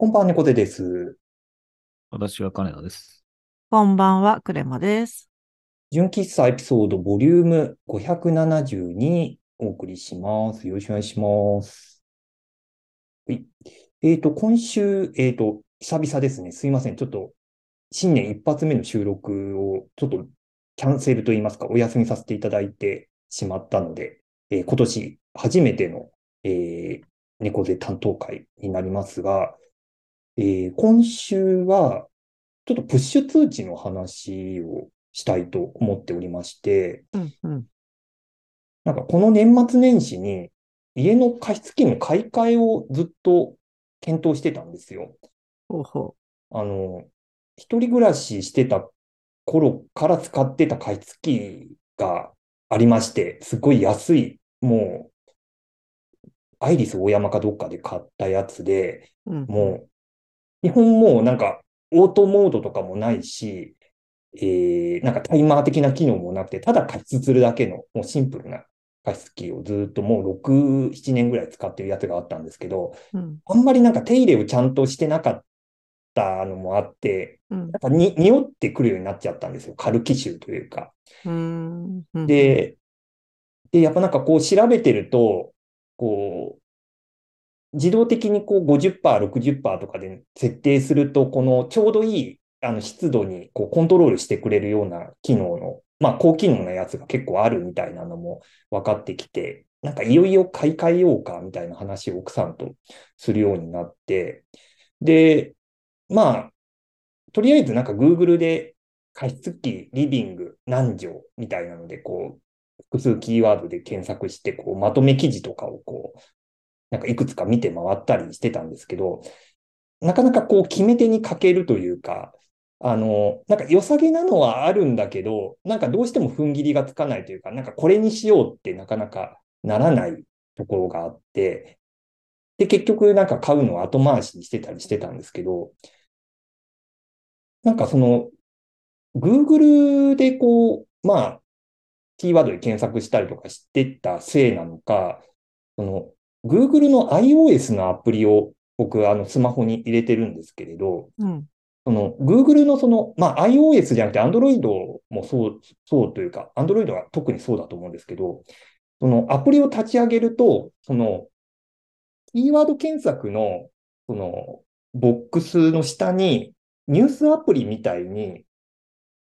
こんばんは、猫背です。私は金田です。こんばんは、クレマです。純喫茶エピソードボリューム572お送りします。よろしくお願いします。はい。えっと、今週、えっと、久々ですね。すいません。ちょっと、新年一発目の収録を、ちょっと、キャンセルといいますか、お休みさせていただいてしまったので、えー今年初めての、えー猫背担当会になりますが、えー今週は、ちょっとプッシュ通知の話をしたいと思っておりまして、うんうん。なんかこの年末年始に家の加湿器の買い替えをずっと検討してたんですよ。ほうほあの、一人暮らししてた頃から使ってた加湿器がありまして、すごい安い、もう、アイリス大山かどっかで買ったやつで、う。うん。もう、基本もうなんか、オートモードとかもないし、えー、なんかタイマー的な機能もなくて、ただ加湿するだけの、もうシンプルな加湿器をずっともう6、7年ぐらい使ってるやつがあったんですけど、うん。あんまりなんか手入れをちゃんとしてなかったのもあって、うん。なんかに匂ってくるようになっちゃったんですよ。カルキ臭というか。うん。うん、で、で、やっぱなんかこう調べてると、こう、自動的にこう50%、60%とかで設定すると、このちょうどいいあの湿度にこうコントロールしてくれるような機能の、まあ高機能なやつが結構あるみたいなのも分かってきて、なんかいよいよ買い替えようかみたいな話を奥さんとするようになって、で、まあ、とりあえずなんか Google で加湿器、リビング、何畳みたいなので、こう、複数キーワードで検索して、こう、まとめ記事とかをこう、なんかいくつか見て回ったりしてたんですけど、なかなかこう、決め手に欠けるというか、あの、なんか良さげなのはあるんだけど、なんかどうしても踏ん切りがつかないというか、なんかこれにしようってなかなかならないところがあって、で、結局なんか買うのを後回しにしてたりしてたんですけど、なんかその、Google でこう、まあ、キーワードで検索したりとかしてたせいなのか、その、Google の iOS のアプリを僕、あの、スマホに入れてるんですけれど、うん。その、Google のその、まあ、iOS じゃなくて Android もそう、そうというか、Android は特にそうだと思うんですけど、そのアプリを立ち上げると、その、キーワード検索の、その、ボックスの下に、ニュースアプリみたいに、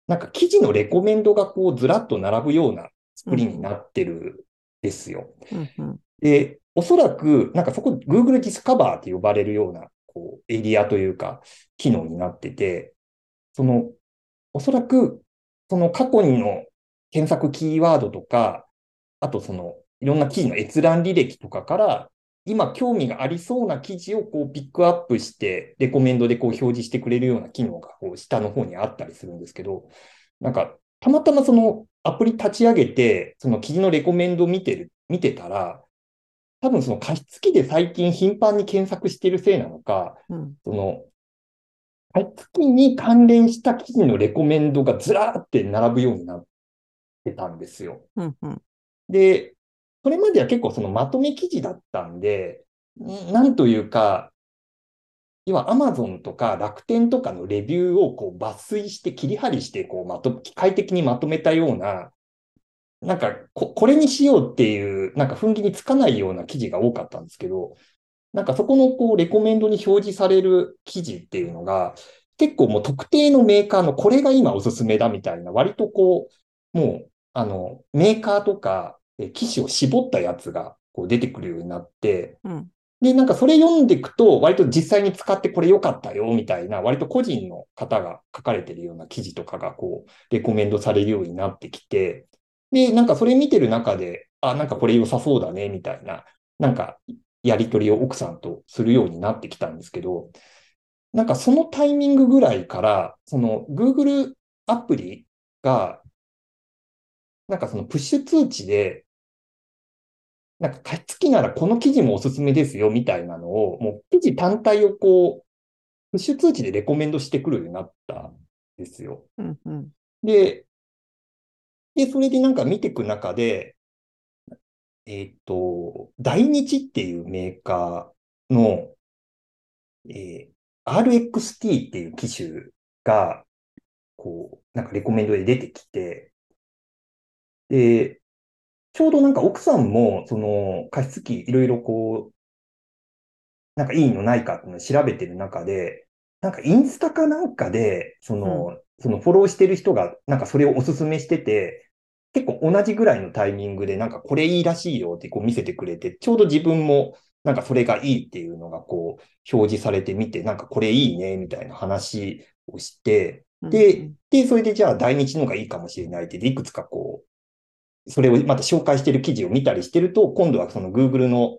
なんか記事のレコメンドがこうずらっと並ぶような作りになってるんですよ。うん。うん。で、おそらく、なんかそこ Google Discover って呼ばれるような、こう、エリアというか、機能になってて、その、おそらく、その過去にの検索キーワードとか、あとその、いろんな記事の閲覧履歴とかから、今興味がありそうな記事をこうピックアップして、レコメンドでこう表示してくれるような機能がこう下の方にあったりするんですけど、なんか、たまたまそのアプリ立ち上げて、その記事のレコメンドを見てる、見てたら、多分その加湿器で最近頻繁に検索しているせいなのか、うん。その、加湿器に関連した記事のレコメンドがずらーって並ぶようになってたんですよ。うん。うん。で、それまでは結構そのまとめ記事だったんで、んなんというか、要は Amazon とか楽天とかのレビューをこう抜粋して切り張りしてこうまと、機械的にまとめたような、なんかこ、これにしようっていう、なんか踏ん切りつかないような記事が多かったんですけど、なんかそこのこうレコメンドに表示される記事っていうのが、結構もう特定のメーカーのこれが今おすすめだみたいな、割とこう、もう、あの、メーカーとか、え機種を絞ったやつがこう出てくるようになって、うん。で、なんかそれ読んでいくと、割と実際に使ってこれ良かったよ、みたいな、割と個人の方が書かれてるような記事とかが、こう、レコメンドされるようになってきて、で、なんかそれ見てる中で、あ、なんかこれ良さそうだね、みたいな、なんか、やりとりを奥さんとするようになってきたんですけど、なんかそのタイミングぐらいから、その Google アプリが、なんかそのプッシュ通知で、なんか加湿器ならこの記事もおすすめですよみたいなのを、もう記事単体をこう、プッシュ通知でレコメンドしてくるようになったんですよ。うん。うん。で、で、それでなんか見ていく中で、えっと、大日っていうメーカーの、えー RXT っていう機種が、こう、なんかレコメンドで出てきて、で、ちょうどなんか奥さんも、その加湿器いろいろこう、なんかいいのないかっていうのを調べてる中で、なんかインスタかなんかで、その、そのフォローしてる人が、なんかそれをおすすめしてて、結構同じぐらいのタイミングで、なんかこれいいらしいよってこう見せてくれて、ちょうど自分もなんかそれがいいっていうのがこう表示されてみて、なんかこれいいねみたいな話をして、で、で、それでじゃあ大日のがいいかもしれないって、いくつかこう、それをまた紹介してる記事を見たりしてると、今度はその Google の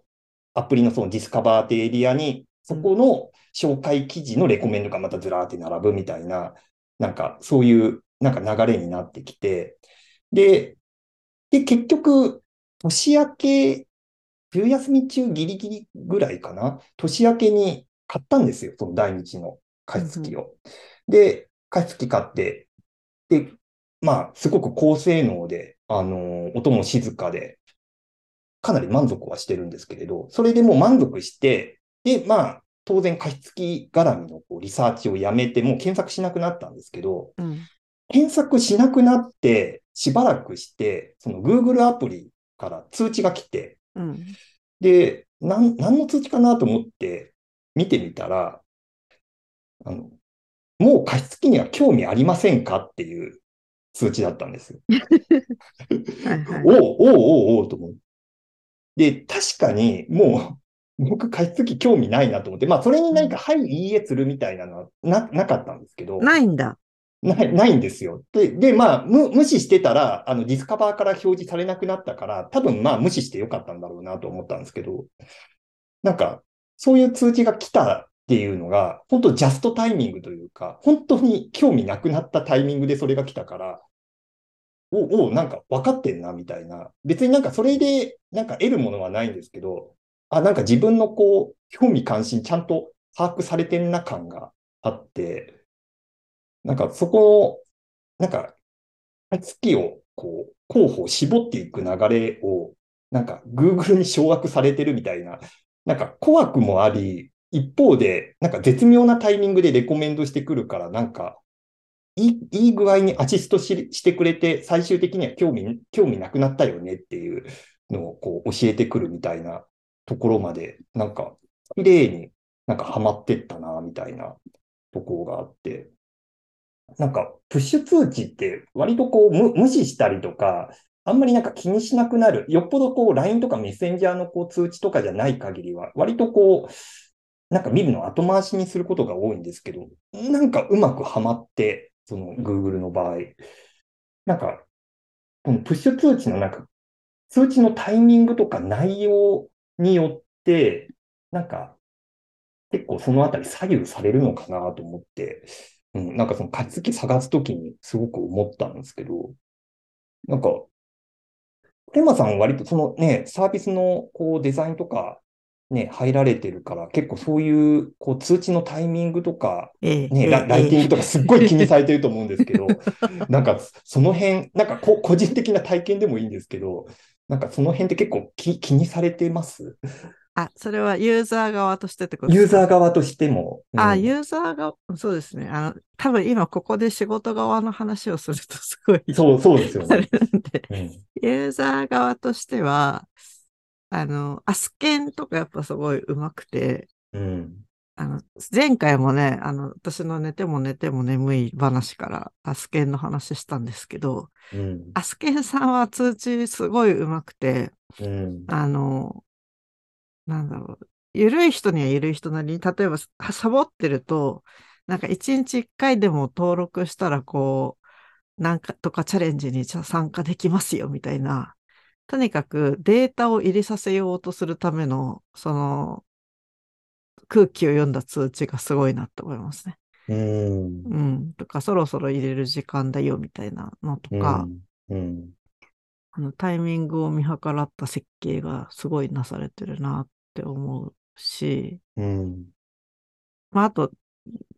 アプリのそのディスカバーってエリアに、そこの紹介記事のレコメンドがまたずらーって並ぶみたいな、なんかそういうなんか流れになってきて、で、で、結局、年明け、冬休み中ギリギリぐらいかな、年明けに買ったんですよ、その大日の加湿器を。で、加湿器買って、で、まあ、すごく高性能で、あの、音も静かで、かなり満足はしてるんですけれど、それでもう満足して、で、まあ、当然加湿器絡みのこうリサーチをやめて、もう検索しなくなったんですけど、うん。検索しなくなって、しばらくして、その Google アプリから通知が来て、うん。で、なん、何の通知かなと思って見てみたら、あの、もう加湿器には興味ありませんかっていう通知だったんですよ。はいはい。おう、おう、おう、おうと思って。で、確かにもう、僕加湿器興味ないなと思って、まあ、それに何か、はい、いいえするみたいなのはな、なかったんですけど、ないんだ。ない、ないんですよ。で、で、まあ、無、無視してたら、あの、ディスカバーから表示されなくなったから、多分まあ、無視してよかったんだろうなと思ったんですけど、なんか、そういう通知が来たっていうのが、本当ジャストタイミングというか、本当に興味なくなったタイミングでそれが来たから、お、お、なんか分かってんな、みたいな。別になんかそれで、なんか得るものはないんですけど、あ、なんか自分のこう、興味関心ちゃんと把握されてんな感があって、なんかそこの、なんか、月をこう、候補を絞っていく流れを、なんか Google に掌握されてるみたいな、なんか怖くもあり、一方で、なんか絶妙なタイミングでレコメンドしてくるから、なんか、いい、いい具合にアシストししてくれて、最終的には興味、興味なくなったよねっていうのをこう教えてくるみたいなところまで、なんか、綺麗になんかハマってったな、みたいなところがあって、なんか、プッシュ通知って割とこう無視したりとか、あんまりなんか気にしなくなる。よっぽどこう LINE とかメッセンジャーのこう通知とかじゃない限りは、割とこう、なんか見るの後回しにすることが多いんですけど、なんかうまくはまって、その Google の場合。なんか、このプッシュ通知のなんか、通知のタイミングとか内容によって、なんか、結構そのあたり左右されるのかなと思って、うん、なんかその加湿器探すときにすごく思ったんですけど、なんか、テーマさん割とそのね、サービスのこうデザインとかね、入られてるから、結構そういうこう通知のタイミングとか、ええ。ね、ええラライティングとかえすっごい気にされてると思うんですけど、なんかその辺、なんかこ個人的な体験でもいいんですけど、なんかその辺って結構気気にされてます？あ、それはユーザー側としてってことユーザー側としても。うんあ、ユーザー側、そうですね。あの、多分今ここで仕事側の話をするとすごい。そう、そうですよね。んユーザー側としては、あの、アスケンとかやっぱすごい上手くて、うん。あの、前回もね、あの、私の寝ても寝ても眠い話からアスケンの話したんですけど、うん。アスケンさんは通知すごい上手くて、うん。あの、なんだろう。ゆるい人にはゆるい人なりに、例えばサボってると、なんか一日一回でも登録したら、こう、なんかとかチャレンジに参加できますよ、みたいな。とにかくデータを入れさせようとするための、その、空気を読んだ通知がすごいなと思いますね。うん。うん。とか、そろそろ入れる時間だよ、みたいなのとか、うん。あのタイミングを見計らった設計がすごいなされてるなって思うし、うん。まあ、あと、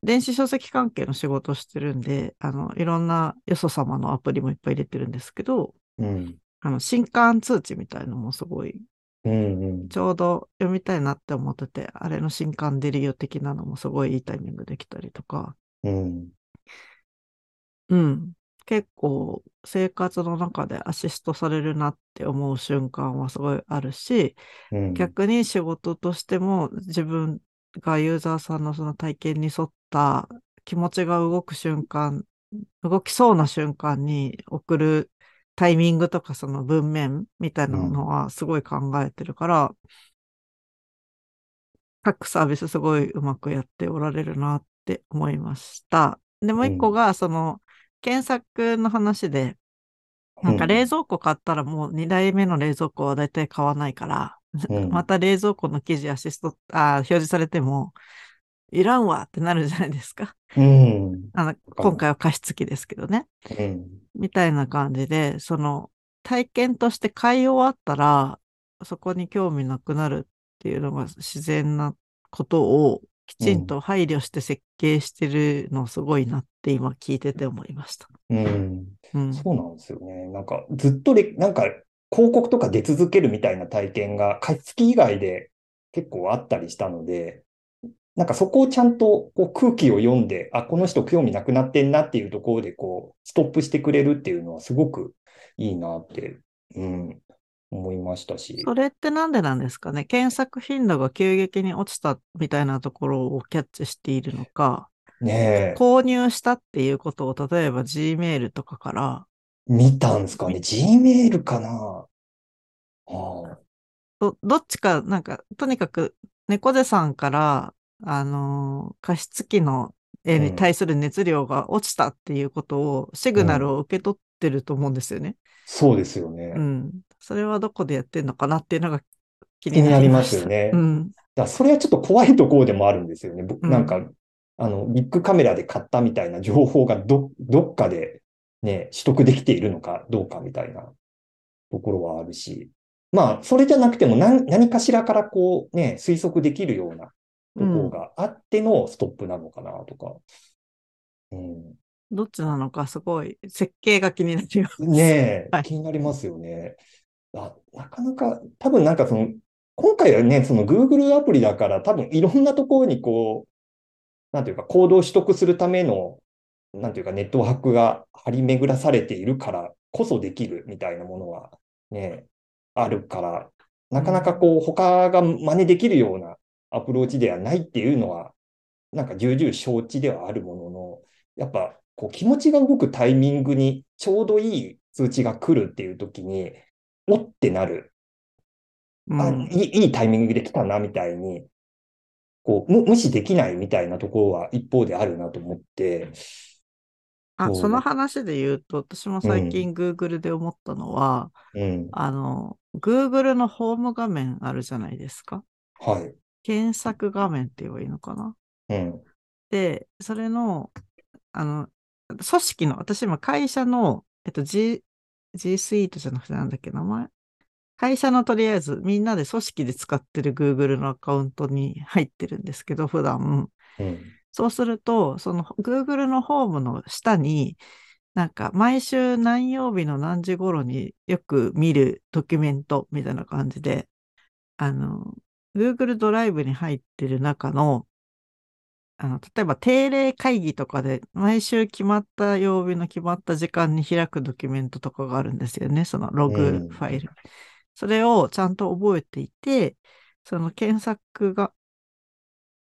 電子書籍関係の仕事をしてるんで、あの、いろんなよそ様のアプリもいっぱい入れてるんですけど、うん。あの、新刊通知みたいのもすごいうんうん。ちょうど読みたいなって思ってて、あれの新刊出るよ的なのもすごいいいタイミングできたりとか、うん。うん。結構生活の中でアシストされるなって思う瞬間はすごいあるし、うん。逆に仕事としても自分がユーザーさんのその体験に沿った気持ちが動く瞬間、動きそうな瞬間に送るタイミングとかその文面みたいなのはすごい考えてるから、各サービスすごいうまくやっておられるなって思いました。で、もう一個がその検索の話で、なんか冷蔵庫買ったらもう2台目の冷蔵庫はだいたい買わないから、うん また冷蔵庫の記事アシスト、あー表示されても、いらんわってなるじゃないですか。うん。あの、今回は加湿器ですけどね。うん。みたいな感じで、その体験として買い終わったら、そこに興味なくなるっていうのが自然なことをきちんと配慮して設計してるのすごいなって今聞いてて思いました。うん。うん。そうなんですよね。なんか、ずっとれ、なんか、広告とか出続けるみたいな体験が、加湿器以外で結構あったりしたので、なんかそこをちゃんとこう空気を読んで、あ、この人興味なくなってんなっていうところで、こう、ストップしてくれるっていうのはすごくいいなって、うん、思いましたし。それってなんでなんですかね？検索頻度が急激に落ちたみたいなところをキャッチしているのか、ねえ、購入したっていうことを例えば Gmail とかから。見たんですかね？Gmail かな？ああ、ど、どっちか、なんか、とにかく、猫背さんから、あのー加湿器の絵に対する熱量が落ちたっていうことを、シグナルを受け取ってると思うんですよね。そうですよね。うん。それはどこでやってんのかなっていうのが気気になりますよね。うん。だそれはちょっと怖いところでもあるんですよね。ぼうんなんか、あの、ビッグカメラで買ったみたいな情報がど、どっかでね、取得できているのかどうかみたいなところはあるし。まあ、それじゃなくても何、何かしらからこうね、推測できるようなところがあってのストップなのかなとか。うん。どっちなのかすごい設計が気になります。ねえ、はい気になりますよね。あ、なかなか、多分なんかその、今回はね、その Google アプリだから多分いろんなところにこう、なんていうか、コードを取得するための、なんていうか、ネットワークが張り巡らされているからこそできるみたいなものはね、あるから、なかなかこう、他が真似できるようなアプローチではないっていうのは、なんか重々承知ではあるものの、やっぱこう気持ちが動くタイミングにちょうどいい通知が来るっていう時に、おってなる。あ、うん。いい、いいタイミングで来たな、みたいに、こう、無、無視できないみたいなところは一方であるなと思って、あ、その話で言うと、私も最近 Google で思ったのは、うん。あの、Google のホーム画面あるじゃないですか。はい。検索画面って言えばいいのかなうん。で、それの、あの、組織の、私今会社の、えっと、G、G Suite じゃなくてなんだっけ、名前？会社のとりあえずみんなで組織で使ってる Google のアカウントに入ってるんですけど、普段。うん。そうすると、その Google のホームの下に、なんか毎週何曜日の何時頃によく見るドキュメントみたいな感じで、あの、Google ドライブに入ってる中の、あの、例えば定例会議とかで毎週決まった曜日の決まった時間に開くドキュメントとかがあるんですよね。そのログうんファイル。それをちゃんと覚えていて、その検索が、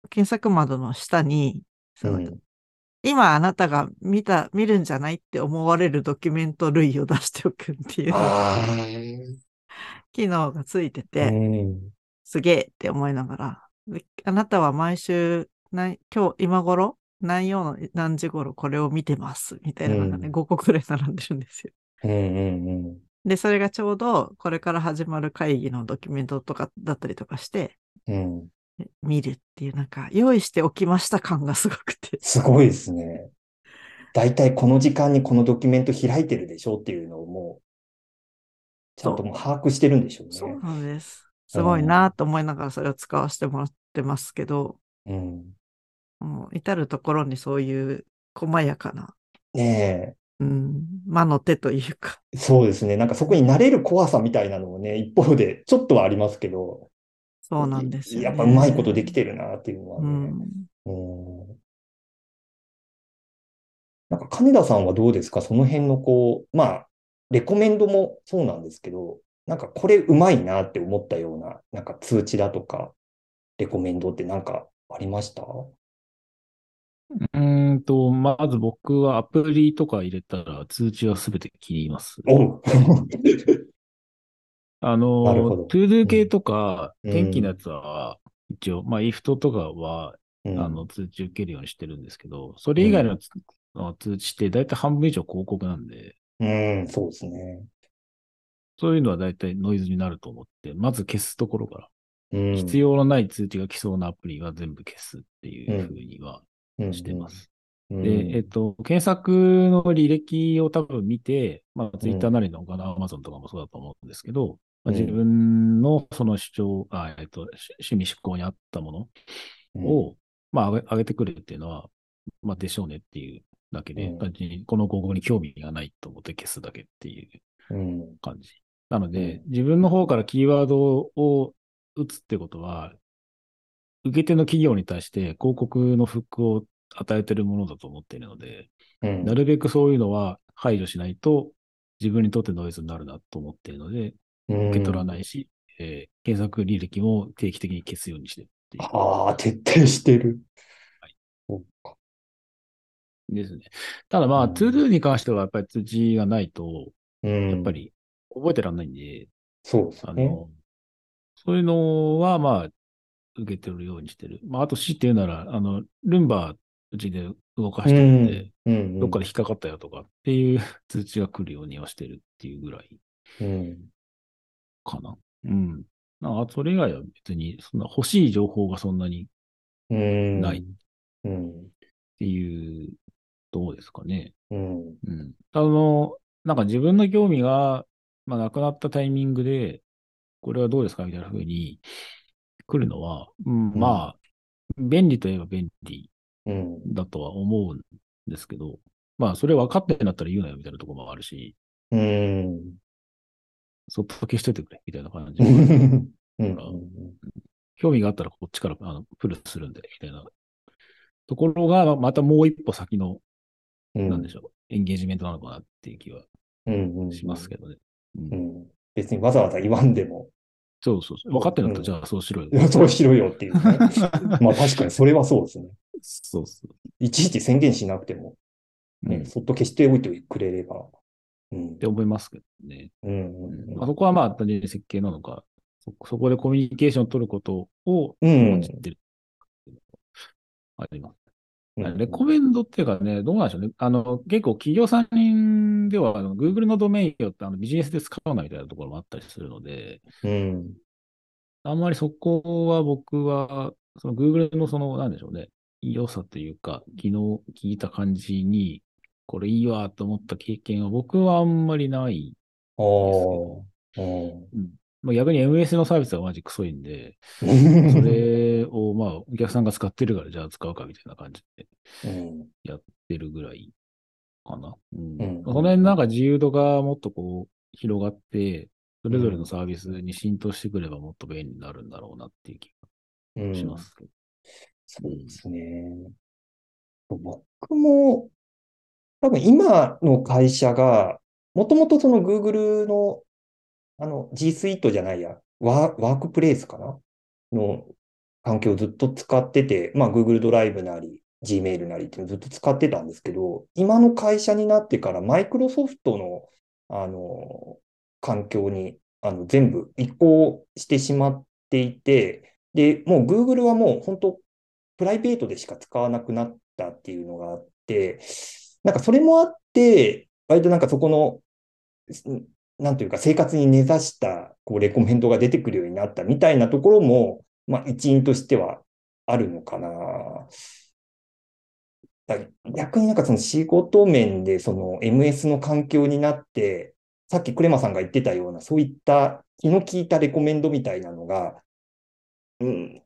検索窓の下に、そのうん今あなたが見た、見るんじゃないって思われるドキュメント類を出しておくっていうあ機能がついてあ。て、うん。すげえって思いながら、であなたは毎週、何今日、今頃、何曜の何時頃これを見てます、みたいなのがね、うん5個くらい並んでるんですよ。うんうんで、それがちょうど、これから始まる会議のドキュメントとかだったりとかして、うん。うん。見るっていう、なんか、用意しておきました感がすごくて。すごいですね。だいたいこの時間にこのドキュメント開いてるでしょっていうのをもう、ちゃんともう把握してるんでしょうそうね。なんです。すごいなと思いながらそれを使わせてもらってますけど、うん。もう至るところにそういう細やかなねうん。魔の手というか。そうですね。なんかそこに慣れる怖さみたいなのもね、一方でちょっとはありますけど、そうなんですよ、ね。やっぱうまいことできてるなっていうのはうね。ん。うんなんか金田さんはどうですか？その辺のこう、まあ、レコメンドもそうなんですけど、なんかこれうまいなって思ったような、なんか通知だとか、レコメンドってなんかありました？うーんと、まず僕はアプリとか入れたら通知はすべて切ります。おう。あの、 ToDo 系とか、うん。天気のやつは、一応、まあ、 IFTTT とかは、うん。あの、通知受けるようにしてるんですけど、それ以外の通知って大体半分以上広告なんで、うん、そうですね。そういうのは大体ノイズになると思って、まず消すところから、うん、必要のない通知が来そうなアプリは全部消すっていうふうには要してます。うん。で、えっと、検索の履歴を多分見て、まあ、ツイッターなりの他の Amazon とかもそうだと思うんですけど、まあ、うん。自分のその主張、あえっと、し趣味思考に合ったものを、まあ上げ、てくれっていうのは、まあ、でしょうねっていうだけで、この広告に興味がないと思って消すだけっていううん、感じ。なので、う自分の方からキーワードを打つってことは、受け手の企業に対して広告のフックを与えてるものだと思っているので、うん、なるべくそういうのは排除しないと自分にとってノイズになるなと思っているので、受受け取らないし、えー検索履歴も定期的に消すようにしてるっていうああ、徹底してる。はいそうか。ですね。ただまあ、うん ToDo に関してはやっぱり通知がないと、うん、やっぱり覚えてらんないんで、そうですね。あの、そういうのはまあ、受け取るようにしてる。まあ、あと しいて言うなら、あの、ルンバうちで動かしてるんで、うん、うん、どっかで引っかかったよとかっていう 通知が来るようにはしてるっていうぐらいうん、かな。うん。あそれ以外は別に、そんな欲しい情報がそんなにっうん、ないうん、ていう、どうですかね。うん、うん。あの、なんか自分の興味が、まあ、なくなったタイミングで、これはどうですかみたいな風に来るのは、うん、うんまあ、便利といえば便利うん、だとは思うんですけど、まあ、それ分かってんだったら言うなよみたいなところもあるし、うん、そっと消しといてくれみたいな感じ。う。ん、うん、興味があったらこっちからあのプルするんで、みたいな。ところが、またもう一歩先の、うん、なんでしょう、エンゲージメントなのかなっていう気はうん、うん、しますけどね。うん。うん。別にわざわざ言わんでも、そうそうそう。分かってるんだったら、うんじゃあそうしろよそうしろよっていうね。まあ確かにそれはそうですね。そうそう。いちいち宣言しなくても、ね、うんっそっと消しておいてくれれば。うんて。思いますけどね。うん。うんまあ、そこはまあ単純に設計なのか、そそこでコミュニケーションを取ることをうんてる。あります。うんレコメンドっていうかね、どうなんでしょうね。あの、結構企業さんでは、あの Google のドメインをあのビジネスで使うなみたいなところもあったりするので、うん。あんまりそこは僕は、その Google のその、なんでしょうね、良さというか、昨日聞いた感じに、これいいわと思った経験は僕はあんまりない。ああ。うんまあ、逆に MS のサービスはマジクソいんで、それをまあお客さんが使ってるからじゃあ使うかみたいな感じでうん。やってるぐらいかな。うんうんその辺なんか自由度がもっとこう広がって、それぞれのサービスに浸透してくればもっと便利になるんだろうなっていう気うんがしますけど。そうですね。僕も、多分今の会社が、もともとその Google の、あの G Suite じゃないや、ワークプレイスかな？の環境をずっと使ってて、まあ Google ドライブなり、Gmail なりっていうのをずっと使ってたんですけど、今の会社になってからマイクロソフトの、あの、環境に、あの、全部移行してしまっていて、で、もう Google はもう本当プライベートでしか使わなくなったっていうのがあって、なんかそれもあって、割となんかそこの、なんというか生活に根ざしたこうレコメンドが出てくるようになったみたいなところも、まあ一因としてはあるのかな。逆になんかその仕事面でその MS の環境になって、さっきクレマさんが言ってたようなそういった気の利いたレコメンドみたいなのが、うん、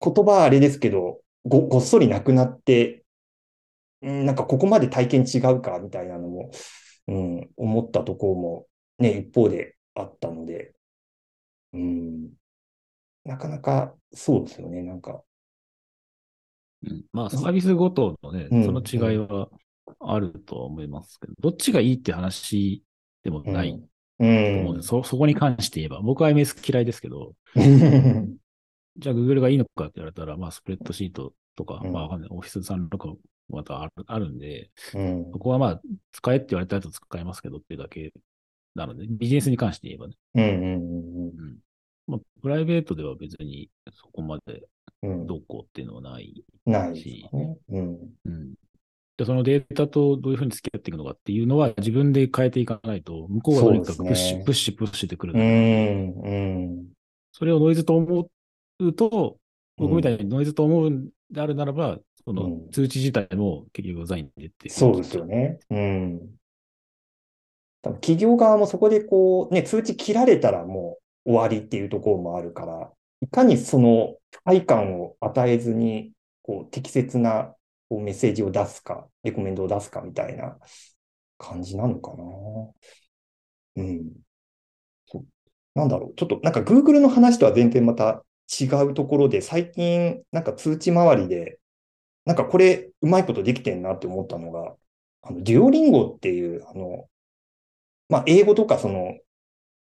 言葉はあれですけど、ご、ごっそりなくなってうんなんかここまで体験違うかみたいなのも、うん、思ったところもね、一方であったので、うん、なかなかそうですよね、なんか。うんまあ、サービスごとのね、うんその違いはあるとは思いますけど、どっちがいいって話でもないうと思うんんです。そ、そこに関して言えば、僕は MS 嫌いですけど、うん。じゃあ Google がいいのかって言われたら、まあ、スプレッドシートとか、うんまあ。オフィス365もまたあるあるんで、うんそこはまあ、使えって言われたやつ使えますけどっていうだけなので、ビジネスに関して言えばね。うんうんうん。まあ、プライベートでは別にそこまでうんうん。どうこうっていうのはない。ないですよね。うん。うん。で、そのデータとどういうふうに付き合っていくのかっていうのは自分で変えていかないと、向こうがとにかくプッシュ、ねプッシュ、プッシュってくるうので、ん。うん。それをノイズと思うと、僕みたいいにノイズと思うんであるならば、そのうん通知自体も結局ザインでっていう。そうですよ。ね。うん。多分企業側もそこでこう、ね、通知切られたらもう終わりっていうところもあるから、いかにその不快感を与えずに、こう、適切なこうメッセージを出すか、レコメンドを出すかみたいな感じなのかな。うん。なんだろう。ちょっとなんか Google の話とは全然また違うところで、最近なんか通知周りで、なんかこれうまいことできてんなって思ったのが、あの、デュオリンゴっていう、あの、まあ、英語とかその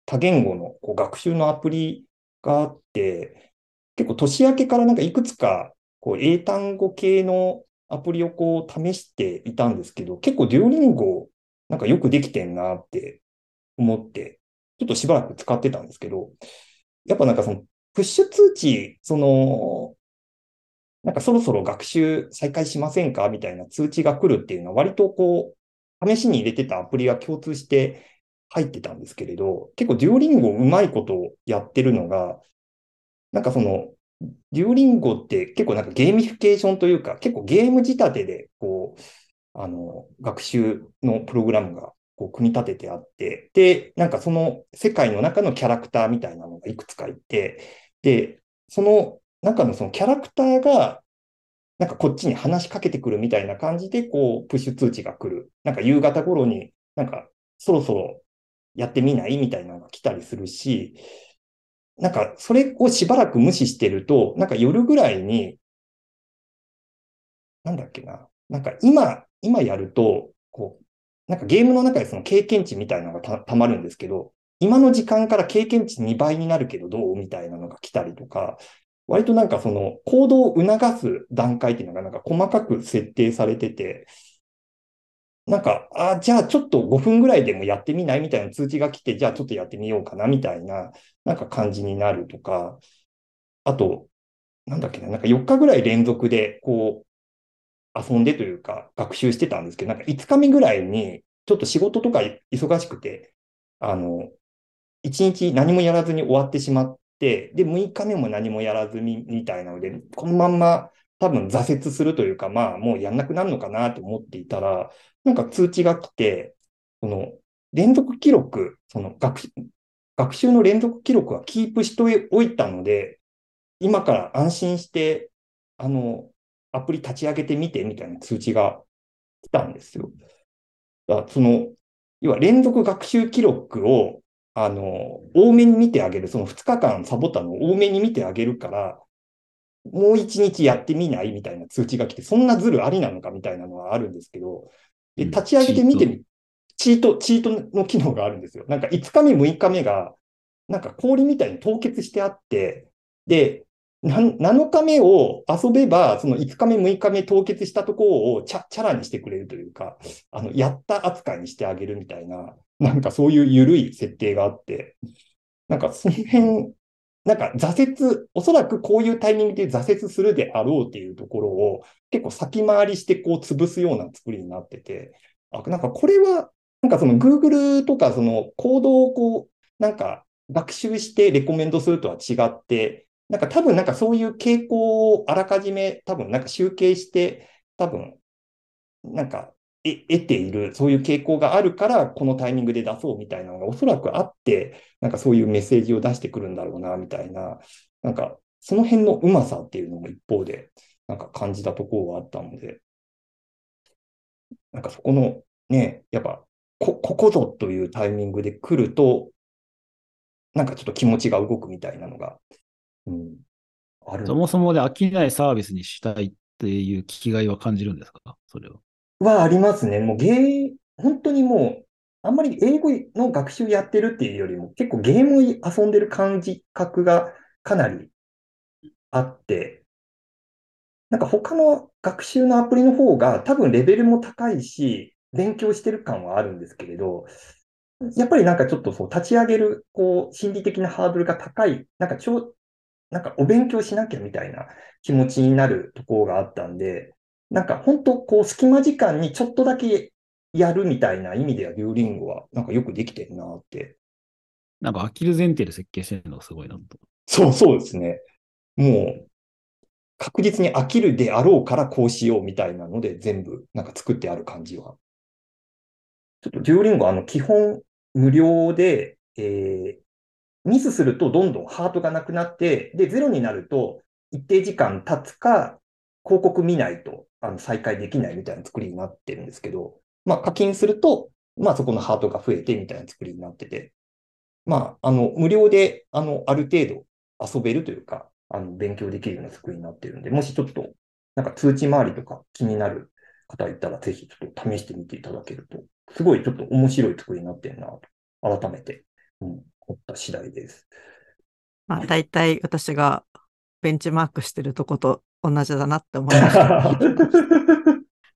多言語のこう学習のアプリがあって、結構年明けからなんかいくつかこう英単語系のアプリをこう試していたんですけど、結構デュオリンゴなんかよくできてんなって思って、ちょっとしばらく使ってたんですけど、やっぱなんかそのプッシュ通知、その、なんかそろそろ学習再開しませんか？みたいな通知が来るっていうのは割とこう、試しに入れてたアプリが共通して入ってたんですけれど、結構 Duolingo うまいことをやってるのが、なんかその、 Duolingo って結構なんかゲーミフィケーションというか、結構ゲーム仕立てで、こう、あの、学習のプログラムがこう組み立ててあって、で、なんかその世界の中のキャラクターみたいなのがいくつかいて、で、その中のそのキャラクターが、なんかこっちに話しかけてくるみたいな感じで、こう、プッシュ通知が来る。なんか夕方頃になんかそろそろやってみないみたいなのが来たりするし、なんかそれをしばらく無視してると、なんか夜ぐらいに、なんだっけな。なんか今、今やると、こう、なんかゲームの中でその経験値みたいなのがたたまるんですけど、今の時間から経験値2倍になるけどどう？みたいなのが来たりとか、割となんかその行動を促す段階っていうのがなんか細かく設定されてて、なんか、あ、じゃあちょっと5分ぐらいでもやってみないみたいな通知が来て、じゃあちょっとやってみようかなみたいな、なんか感じになるとか、あと、なんだっけな、なんか4日ぐらい連続で、こう、遊んでというか、学習してたんですけど、なんか5日目ぐらいに、ちょっと仕事とか忙しくて、あの、1日何もやらずに終わってしまって、で、6日目も何もやらずに、みたいなので、このまんま多分挫折するというか、まあ、もうやんなくなるのかなと思っていたら、なんか通知が来て、その、連続記録、その学習、学習の連続記録はキープしておいたので、今から安心して、あの、アプリ立ち上げてみてみたいな通知が来たんですよ。その、要は連続学習記録を、あの、多めに見てあげる、その2日間サボったのを多めに見てあげるから、もう1日やってみないみたいな通知が来て、そんなズルありなのかみたいなのはあるんですけど、で、うん。立ち上げてみてみ、チート、チートの機能があるんですよ。なんか5日目、6日目が、なんか氷みたいに凍結してあって、で、な7日目を遊べば、その5日目、6日目凍結したところをチャチャラにしてくれるというか、あの、やった扱いにしてあげるみたいな、なんかそういう緩い設定があって、なんかその辺、なんか挫折、おそらくこういうタイミングで挫折するであろうっていうところを結構先回りしてこう潰すような作りになってて、あ、なんかこれは、なんかその Google とかそのコードをこう、なんか学習してレコメンドするとは違って、なんか多分なんかそういう傾向をあらかじめ多分なんか集計して、多分なんか得ている、そういう傾向があるから、このタイミングで出そうみたいなのがおそらくあって、なんかそういうメッセージを出してくるんだろうな、みたいな、なんかその辺のうまさっていうのも一方で、なんか感じたところはあったので、なんかそこのね、やっぱ、こ、ここぞというタイミングで来ると、なんかちょっと気持ちが動くみたいなのが、うん、ある。そもそもで飽きないサービスにしたいっていう気きがいは感じるんですか？それは。はありますね。もうゲー、本当にもう、あんまり英語の学習やってるっていうよりも、結構ゲームを遊んでる感じ覚がかなりあって、なんか他の学習のアプリの方が多分レベルも高いし、勉強してる感はあるんですけれど、やっぱりなんかちょっとそう立ち上げる、こう、心理的なハードルが高い、なんかちょ、なんかお勉強しなきゃみたいな気持ちになるところがあったんで、なんか本当こう隙間時間にちょっとだけやるみたいな意味では、デュオリンゴはなんかよくできてるなって。なんか飽きる前提で設計してるのがすごいなと。そうそうですね。もう、確実に飽きるであろうからこうしようみたいなので全部なんか作ってある感じは。ちょっとデュオリンゴあの基本無料で、えーミスするとどんどんハートがなくなって、で、ゼロになると一定時間経つか、広告見ないとあの再開できないみたいな作りになってるんですけど、まあ課金すると、まあそこのハートが増えてみたいな作りになってて、まあ、あの、無料で、あの、ある程度遊べるというか、あの、勉強できるような作りになってるんで、もしちょっと、なんか通知回りとか気になる方いたら、ぜひちょっと試してみていただけると、すごいちょっと面白い作りになってるなと、改めて、うん、った次第です。まあ、大体私がベンチマークしてるとこと同じだなって思いました。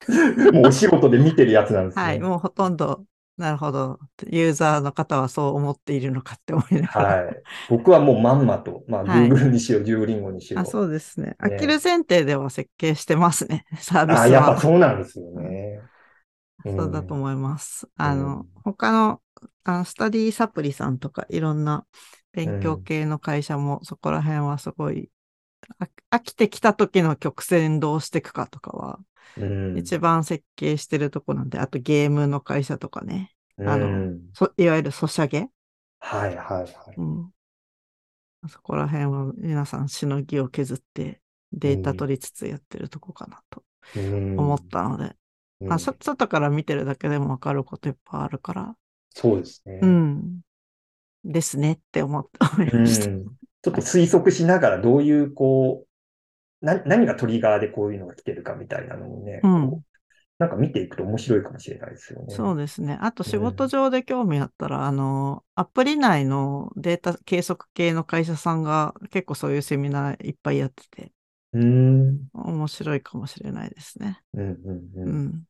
もうお仕事で見てるやつなんですね。はい、もうほとんど、なるほど。ユーザーの方はそう思っているのかって思いながら。はい。僕はもうまんまと、まあ、はい Google にしろ、デュオリンゴにしろ。あ、そうですね。ね飽きる前提では設計してますね、サービスあ、やっぱは。そうなんですよね。そうだと思います。あうのん、他の、あの、スタディサプリさんとかいろんな勉強系の会社もそこら辺はすごい、あ飽きてきた時の曲線どうしていくかとかは、うん。一番設計してるとこなんで、あとゲームの会社とかね、あのいわゆるソシャゲ、はいはいはい。うん、そこら辺は皆さんしのぎを削ってデータ取りつつやってるとこかなとうん。思ったので、うん。まあ、そ外から見てるだけでもわかることいっぱいあるから、そうですね。うん。ですねって思って思いうんました。ちょっと推測しながらどういう、こう、な、何がトリガーでこういうのが来てるかみたいなのもね、うんなんか見ていくと面白いかもしれないですよね。そうですね。あと仕事上で興味あったら、あの、アプリ内のデータ計測系の会社さんが結構そういうセミナーいっぱいやってて、うん。面白いかもしれないですね。うんうんううん。ん。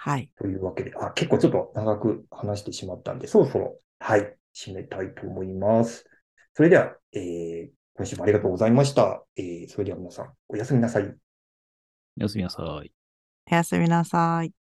はい。というわけで、あ、結構ちょっと長く話してしまったんで、そろそろ、はい、締めたいと思います。それでは、えー、今週もありがとうございました。えー、それでは皆さん、おやすみなさい。おやすみなさい。おやすみなさい。